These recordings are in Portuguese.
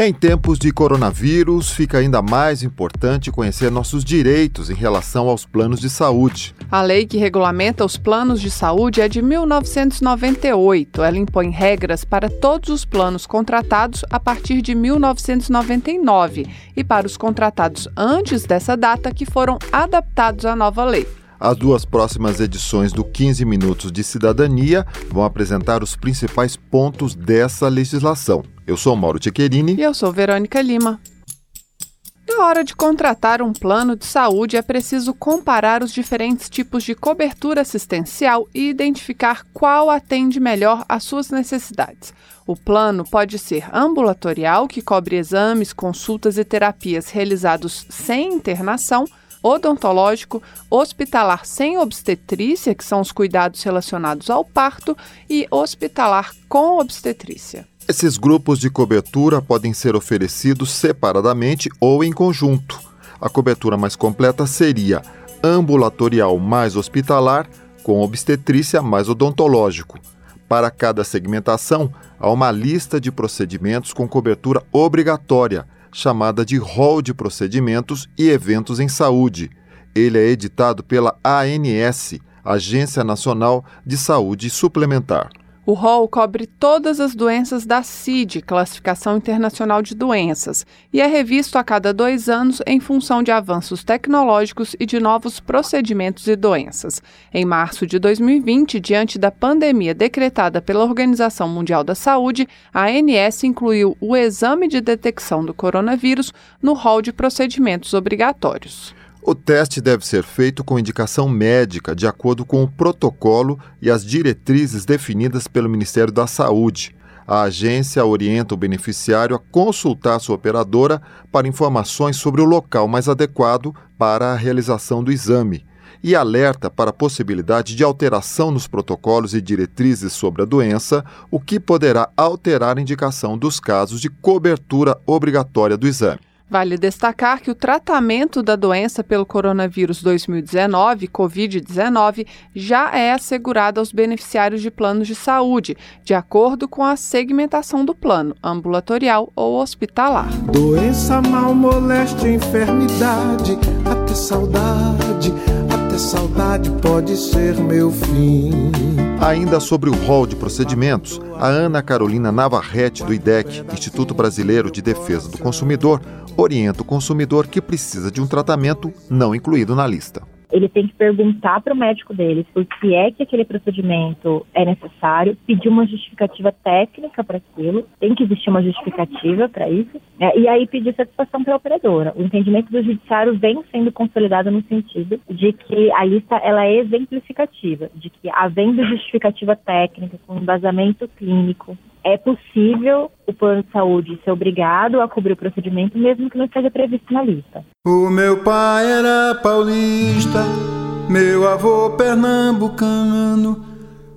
Em tempos de coronavírus, fica ainda mais importante conhecer nossos direitos em relação aos planos de saúde. A lei que regulamenta os planos de saúde é de 1998. Ela impõe regras para todos os planos contratados a partir de 1999 e para os contratados antes dessa data que foram adaptados à nova lei. As duas próximas edições do 15 Minutos de Cidadania vão apresentar os principais pontos dessa legislação. Eu sou Mauro Tchequerini. E eu sou Verônica Lima. Na hora de contratar um plano de saúde, é preciso comparar os diferentes tipos de cobertura assistencial e identificar qual atende melhor às suas necessidades. O plano pode ser ambulatorial, que cobre exames, consultas e terapias realizados sem internação odontológico, hospitalar sem obstetrícia, que são os cuidados relacionados ao parto, e hospitalar com obstetrícia. Esses grupos de cobertura podem ser oferecidos separadamente ou em conjunto. A cobertura mais completa seria ambulatorial mais hospitalar, com obstetrícia mais odontológico. Para cada segmentação, há uma lista de procedimentos com cobertura obrigatória chamada de Rol de Procedimentos e Eventos em Saúde. Ele é editado pela ANS, Agência Nacional de Saúde Suplementar. O rol cobre todas as doenças da CID, Classificação Internacional de Doenças, e é revisto a cada dois anos em função de avanços tecnológicos e de novos procedimentos e doenças. Em março de 2020, diante da pandemia decretada pela Organização Mundial da Saúde, a ANS incluiu o exame de detecção do coronavírus no rol de procedimentos obrigatórios. O teste deve ser feito com indicação médica, de acordo com o protocolo e as diretrizes definidas pelo Ministério da Saúde. A agência orienta o beneficiário a consultar sua operadora para informações sobre o local mais adequado para a realização do exame e alerta para a possibilidade de alteração nos protocolos e diretrizes sobre a doença, o que poderá alterar a indicação dos casos de cobertura obrigatória do exame. Vale destacar que o tratamento da doença pelo coronavírus 2019, Covid-19, já é assegurado aos beneficiários de planos de saúde, de acordo com a segmentação do plano, ambulatorial ou hospitalar. Doença, mal, moléstia, enfermidade, até saudade, até saudade pode ser meu fim. Ainda sobre o rol de procedimentos, a Ana Carolina Navarrete, do IDEC, Instituto Brasileiro de Defesa do Consumidor, orienta o consumidor que precisa de um tratamento não incluído na lista. Ele tem que perguntar para o médico dele por que é que aquele procedimento é necessário, pedir uma justificativa técnica para aquilo, tem que existir uma justificativa para isso, né? e aí pedir satisfação para a operadora. O entendimento do judiciário vem sendo consolidado no sentido de que a lista ela é exemplificativa, de que havendo justificativa técnica, com embasamento clínico, é possível o plano de saúde ser obrigado a cobrir o procedimento, mesmo que não esteja previsto na lista. O meu pai era paulista, meu avô pernambucano,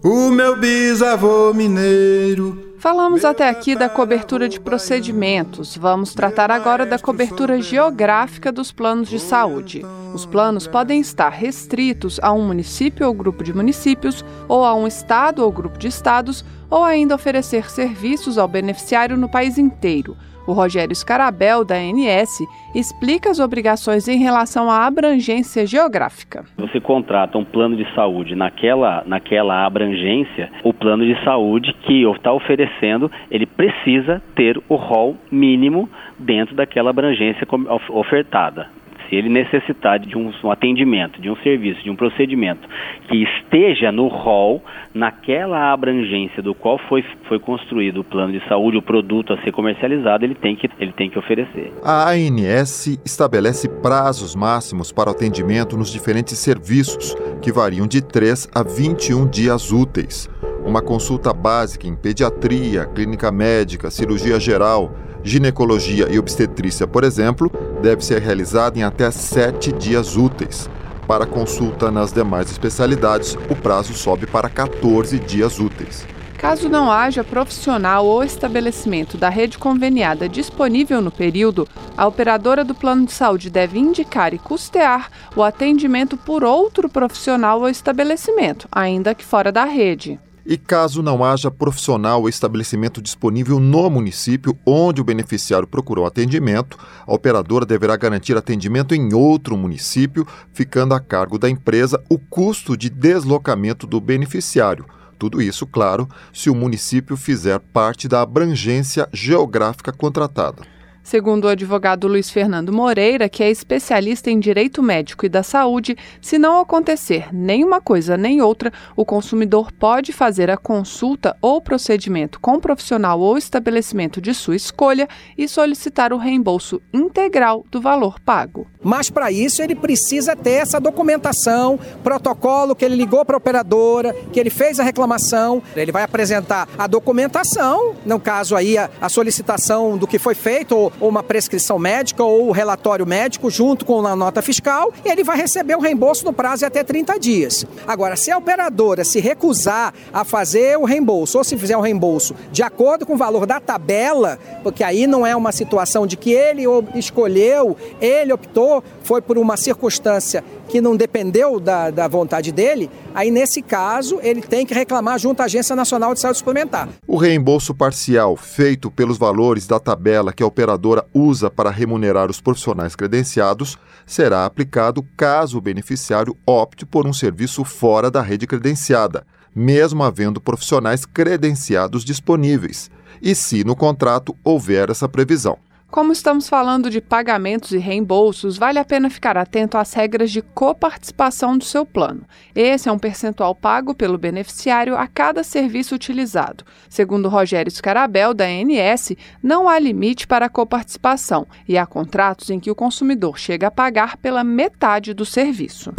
o meu bisavô mineiro. Falamos até aqui da cobertura de procedimentos. Vamos tratar agora da cobertura geográfica dos planos de saúde. Os planos podem estar restritos a um município ou grupo de municípios, ou a um estado ou grupo de estados, ou ainda oferecer serviços ao beneficiário no país inteiro. O Rogério Scarabel, da ANS, explica as obrigações em relação à abrangência geográfica. Você contrata um plano de saúde naquela, naquela abrangência, o plano de saúde que está oferecendo, ele precisa ter o rol mínimo dentro daquela abrangência ofertada se ele necessitar de um, um, atendimento, de um serviço, de um procedimento que esteja no rol, naquela abrangência do qual foi, foi construído o plano de saúde, o produto a ser comercializado, ele tem, que, ele tem que oferecer. A ANS estabelece prazos máximos para o atendimento nos diferentes serviços, que variam de 3 a 21 dias úteis. Uma consulta básica em pediatria, clínica médica, cirurgia geral, ginecologia e obstetrícia, por exemplo, deve ser realizada em até sete dias úteis. Para consulta nas demais especialidades, o prazo sobe para 14 dias úteis. Caso não haja profissional ou estabelecimento da rede conveniada disponível no período, a operadora do plano de saúde deve indicar e custear o atendimento por outro profissional ou estabelecimento, ainda que fora da rede. E caso não haja profissional ou estabelecimento disponível no município onde o beneficiário procurou atendimento, a operadora deverá garantir atendimento em outro município, ficando a cargo da empresa o custo de deslocamento do beneficiário. Tudo isso, claro, se o município fizer parte da abrangência geográfica contratada. Segundo o advogado Luiz Fernando Moreira, que é especialista em direito médico e da saúde, se não acontecer nem uma coisa nem outra, o consumidor pode fazer a consulta ou procedimento com profissional ou estabelecimento de sua escolha e solicitar o reembolso integral do valor pago. Mas para isso ele precisa ter essa documentação, protocolo que ele ligou para a operadora, que ele fez a reclamação, ele vai apresentar a documentação, no caso aí a, a solicitação do que foi feito ou ou uma prescrição médica ou o relatório médico junto com a nota fiscal e ele vai receber o reembolso no prazo de até 30 dias. Agora, se a operadora se recusar a fazer o reembolso ou se fizer o reembolso de acordo com o valor da tabela, porque aí não é uma situação de que ele escolheu, ele optou, foi por uma circunstância que não dependeu da, da vontade dele, aí nesse caso ele tem que reclamar junto à Agência Nacional de Saúde Suplementar. O reembolso parcial feito pelos valores da tabela que a operadora usa para remunerar os profissionais credenciados será aplicado caso o beneficiário opte por um serviço fora da rede credenciada, mesmo havendo profissionais credenciados disponíveis, e se no contrato houver essa previsão. Como estamos falando de pagamentos e reembolsos, vale a pena ficar atento às regras de coparticipação do seu plano. Esse é um percentual pago pelo beneficiário a cada serviço utilizado. Segundo Rogério Scarabel, da ANS, não há limite para a coparticipação e há contratos em que o consumidor chega a pagar pela metade do serviço.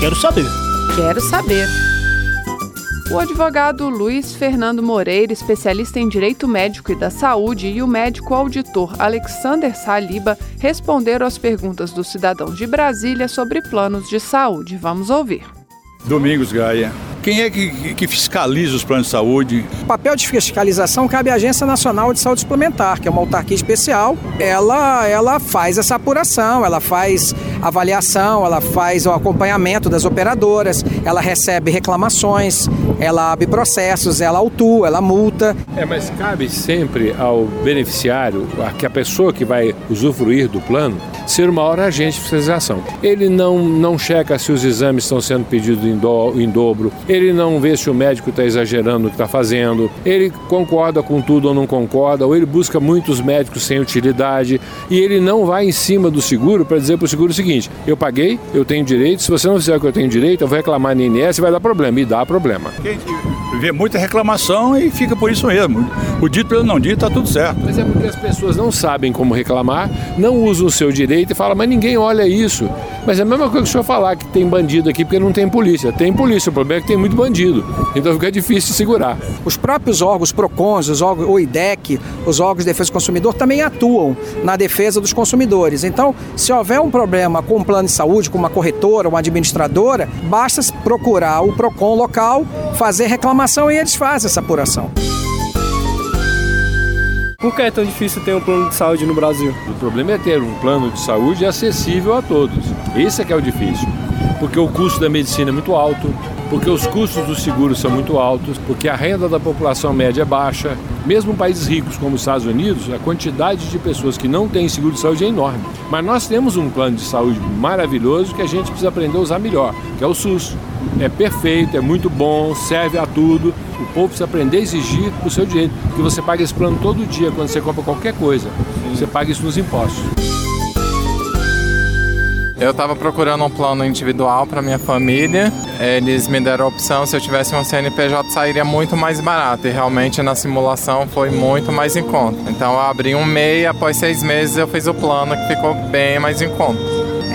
Quero saber. Quero saber. O advogado Luiz Fernando Moreira, especialista em direito médico e da saúde, e o médico auditor Alexander Saliba responderam às perguntas dos cidadãos de Brasília sobre planos de saúde. Vamos ouvir. Domingos Gaia. Quem é que, que, fiscaliza os planos de saúde? O papel de fiscalização cabe à Agência Nacional de Saúde Suplementar, que é uma autarquia especial. Ela, ela faz essa apuração, ela faz avaliação, ela faz o acompanhamento das operadoras, ela recebe reclamações, ela abre processos, ela autua, ela multa. É, mas cabe sempre ao beneficiário, a, que a pessoa que vai usufruir do plano, ser uma hora agente de fiscalização. Ele não, não checa se os exames estão sendo pedidos em, do, em dobro, ele não vê se o médico está exagerando no que está fazendo, ele concorda com tudo ou não concorda, ou ele busca muitos médicos sem utilidade, e ele não vai em cima do seguro para dizer para o seguro o seguinte: eu paguei, eu tenho direito, se você não fizer o que eu tenho direito, eu vou reclamar na INS e vai dar problema, e dá problema. Vê muita reclamação e fica por isso mesmo. O dito pelo não dito está tudo certo. Mas é porque as pessoas não sabem como reclamar, não usam o seu direito e falam, mas ninguém olha isso. Mas é a mesma coisa que o senhor falar que tem bandido aqui porque não tem polícia. Tem polícia, o problema é que tem muito bandido. Então fica difícil de segurar. Os próprios órgãos PROCONs, os órgãos, o IDEC, os órgãos de defesa do consumidor também atuam na defesa dos consumidores. Então, se houver um problema com um plano de saúde, com uma corretora, uma administradora, basta procurar o PROCON local, fazer reclamação e eles fazem essa apuração. Por que é tão difícil ter um plano de saúde no Brasil? O problema é ter um plano de saúde acessível a todos. Esse é que é o difícil. Porque o custo da medicina é muito alto, porque os custos dos seguros são muito altos, porque a renda da população média é baixa. Mesmo países ricos como os Estados Unidos, a quantidade de pessoas que não têm seguro de saúde é enorme. Mas nós temos um plano de saúde maravilhoso que a gente precisa aprender a usar melhor, que é o SUS. É perfeito, é muito bom, serve a tudo. O povo precisa aprender a exigir o seu direito, porque você paga esse plano todo dia quando você compra qualquer coisa. Você paga isso nos impostos. Eu estava procurando um plano individual para minha família. Eles me deram a opção, se eu tivesse um CNPJ sairia muito mais barato e realmente na simulação foi muito mais em conta. Então eu abri um MEI após seis meses eu fiz o plano que ficou bem mais em conta.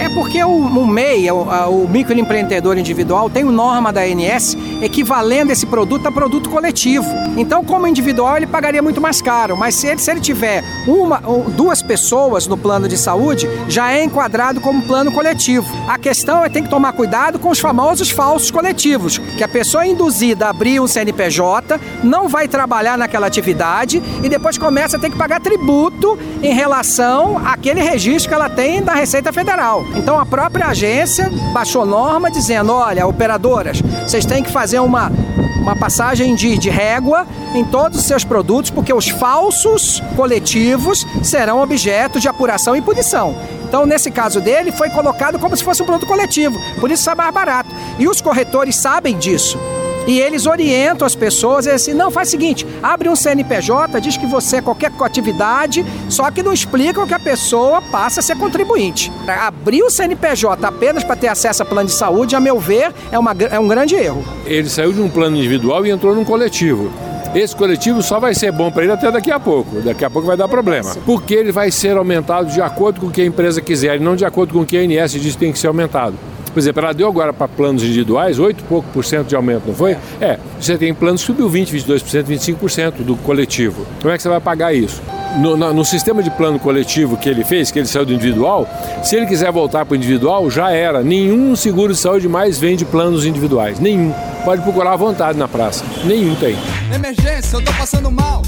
É porque o, MEI, o, microempreendedor individual, tem norma da ANS equivalendo esse produto a produto coletivo. Então, como individual, ele pagaria muito mais caro, mas se ele, se ele tiver uma duas pessoas no plano de saúde, já é enquadrado como plano coletivo. A questão é ter que tomar cuidado com os famosos falsos coletivos, que a pessoa induzida a abrir um CNPJ, não vai trabalhar naquela atividade e depois começa a ter que pagar tributo em relação àquele registro que ela tem da Receita Federal. Então a própria agência baixou norma dizendo: olha, operadoras, vocês têm que fazer uma, uma passagem de, de régua em todos os seus produtos, porque os falsos coletivos serão objeto de apuração e punição. Então, nesse caso dele, foi colocado como se fosse um produto coletivo, por isso sai mais barato. E os corretores sabem disso. E eles orientam as pessoas, é assim, não, faz o seguinte, abre um CNPJ, diz que você é qualquer atividade, só que não explicam que a pessoa passa a ser contribuinte. Abrir o CNPJ apenas para ter acesso a plano de saúde, a meu ver, é, uma, é um grande erro. Ele saiu de um plano individual e entrou num coletivo. Esse coletivo só vai ser bom para ele até daqui a pouco. Daqui a pouco vai dar problema. Porque ele vai ser aumentado de acordo com o que a empresa quiser e não de acordo com o que a ANS diz que tem que ser aumentado. Por exemplo, ela deu agora para planos individuais 8 pouco por cento de aumento, não foi? É, você tem planos que subiu 20, 22%, 25% do coletivo. Como é que você vai pagar isso? No, no, no, sistema de plano coletivo que ele fez, que ele saiu do individual, se ele quiser voltar para o individual, já era. Nenhum seguro de saúde mais vende planos individuais. Nenhum. Pode procurar à vontade na praça. Nenhum tem. Emergência, eu tô passando mal.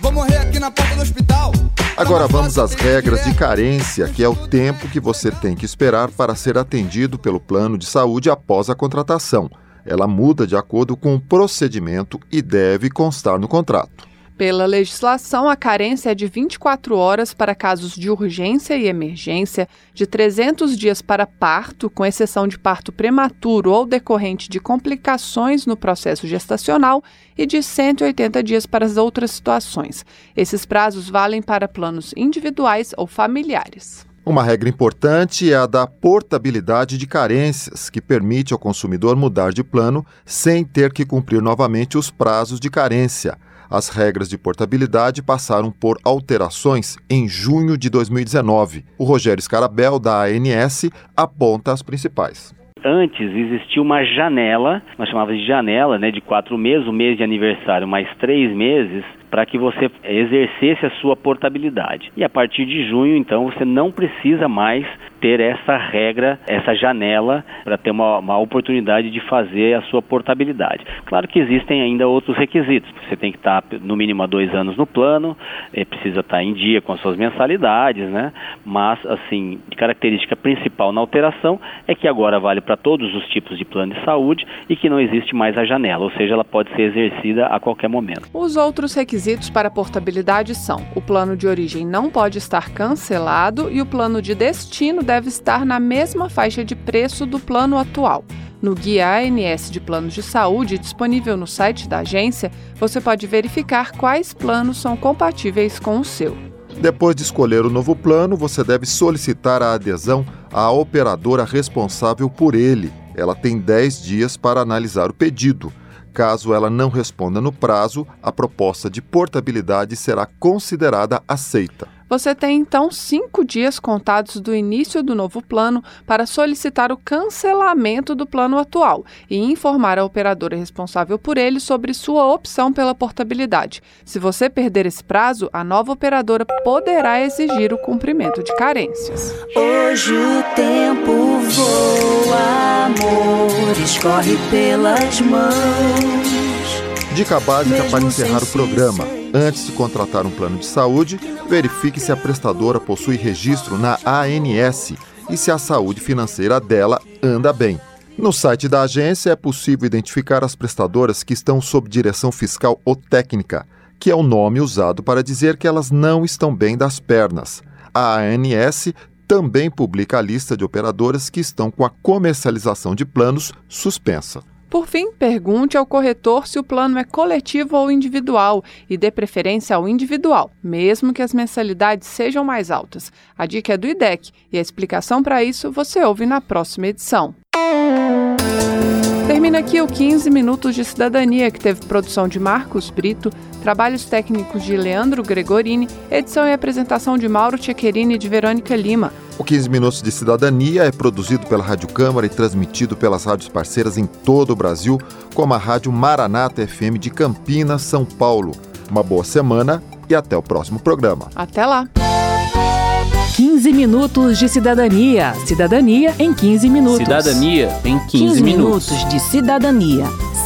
Vou morrer aqui na porta do hospital. Agora vamos às regras de carência, que é o tempo que você tem que esperar para ser atendido pelo plano de saúde após a contratação. Ela muda de acordo com o procedimento e deve constar no contrato. Pela legislação, a carência é de 24 horas para casos de urgência e emergência, de 300 dias para parto, com exceção de parto prematuro ou decorrente de complicações no processo gestacional, e de 180 dias para as outras situações. Esses prazos valem para planos individuais ou familiares. Uma regra importante é a da portabilidade de carências, que permite ao consumidor mudar de plano sem ter que cumprir novamente os prazos de carência. As regras de portabilidade passaram por alterações em junho de 2019. O Rogério Scarabel, da ANS, aponta as principais antes existia uma janela, nós chamávamos de janela, né, de quatro meses, o mês de aniversário mais três meses, para que você exercesse a sua portabilidade. E a partir de junho, então, você não precisa mais ter essa regra, essa janela, para ter uma, uma, oportunidade de fazer a sua portabilidade. Claro que existem ainda outros requisitos. Você tem que estar no mínimo há dois anos no plano, é, precisa estar em dia com as suas mensalidades, né? Mas, assim, característica principal na alteração é que agora vale para todos os tipos de plano de saúde e que não existe mais a janela, ou seja, ela pode ser exercida a qualquer momento. Os outros requisitos para portabilidade são: o plano de origem não pode estar cancelado e o plano de destino deve estar na mesma faixa de preço do plano atual. No Guia ANS de Planos de Saúde, disponível no site da agência, você pode verificar quais planos são compatíveis com o seu. Depois de escolher o novo plano, você deve solicitar a adesão à operadora responsável por ele. Ela tem 10 dias para analisar o pedido. Caso ela não responda no prazo, a proposta de portabilidade será considerada aceita. Você tem então cinco dias contados do início do novo plano para solicitar o cancelamento do plano atual e informar a operadora responsável por ele sobre sua opção pela portabilidade. Se você perder esse prazo, a nova operadora poderá exigir o cumprimento de carências. Hoje o tempo voa, amor, escorre pelas mãos. Dica básica para encerrar o programa. Antes de contratar um plano de saúde, verifique se a prestadora possui registro na ANS e se a saúde financeira dela anda bem. No site da agência é possível identificar as prestadoras que estão sob direção fiscal ou técnica, que é o nome usado para dizer que elas não estão bem das pernas. A ANS também publica a lista de operadoras que estão com a comercialização de planos suspensa. Por fim, pergunte ao corretor se o plano é coletivo ou individual e dê preferência ao individual, mesmo que as mensalidades sejam mais altas. A dica é do IDEC e a explicação para isso você ouve na próxima edição. Termina aqui o 15 Minutos de Cidadania, que teve produção de Marcos Brito, Trabalhos técnicos de Leandro Gregorini, edição e apresentação de Mauro Tchequerini e de Verônica Lima. O 15 Minutos de Cidadania é produzido pela Rádio Câmara e transmitido pelas rádios parceiras em todo o Brasil, como a Rádio Maranata FM de Campinas, São Paulo. Uma boa semana e até o próximo programa. Até lá! 15 minutos de cidadania. Cidadania em 15 minutos. Cidadania em 15, 15 minutos de cidadania.